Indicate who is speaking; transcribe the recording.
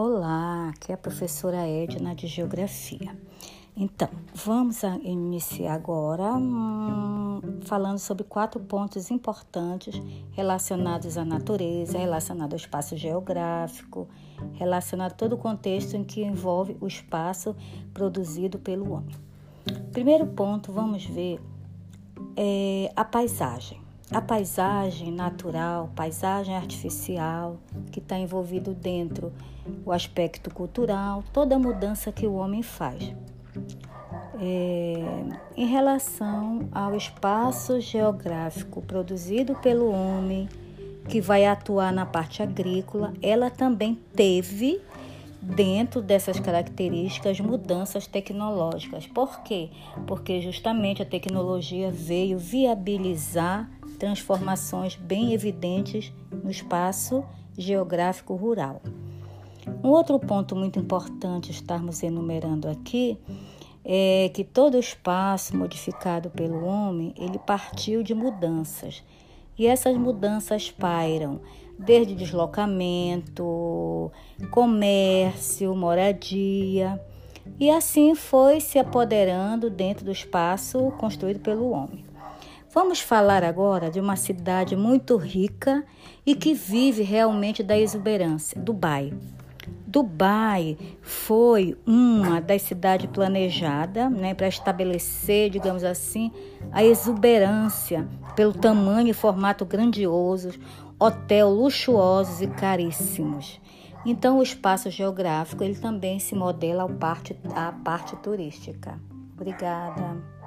Speaker 1: Olá, aqui é a professora Edna de Geografia. Então, vamos iniciar agora hum, falando sobre quatro pontos importantes relacionados à natureza, relacionados ao espaço geográfico, relacionado a todo o contexto em que envolve o espaço produzido pelo homem. Primeiro ponto, vamos ver é, a paisagem a paisagem natural, paisagem artificial, que está envolvido dentro o aspecto cultural, toda a mudança que o homem faz. É, em relação ao espaço geográfico produzido pelo homem, que vai atuar na parte agrícola, ela também teve dentro dessas características mudanças tecnológicas. Por quê? Porque justamente a tecnologia veio viabilizar transformações bem evidentes no espaço geográfico rural. Um outro ponto muito importante estarmos enumerando aqui é que todo espaço modificado pelo homem, ele partiu de mudanças. E essas mudanças pairam desde deslocamento, comércio, moradia, e assim foi se apoderando dentro do espaço construído pelo homem. Vamos falar agora de uma cidade muito rica e que vive realmente da exuberância, Dubai. Dubai foi uma das cidades planejadas né, para estabelecer, digamos assim, a exuberância pelo tamanho e formato grandiosos, hotel luxuosos e caríssimos. Então, o espaço geográfico ele também se modela à parte, à parte turística. Obrigada.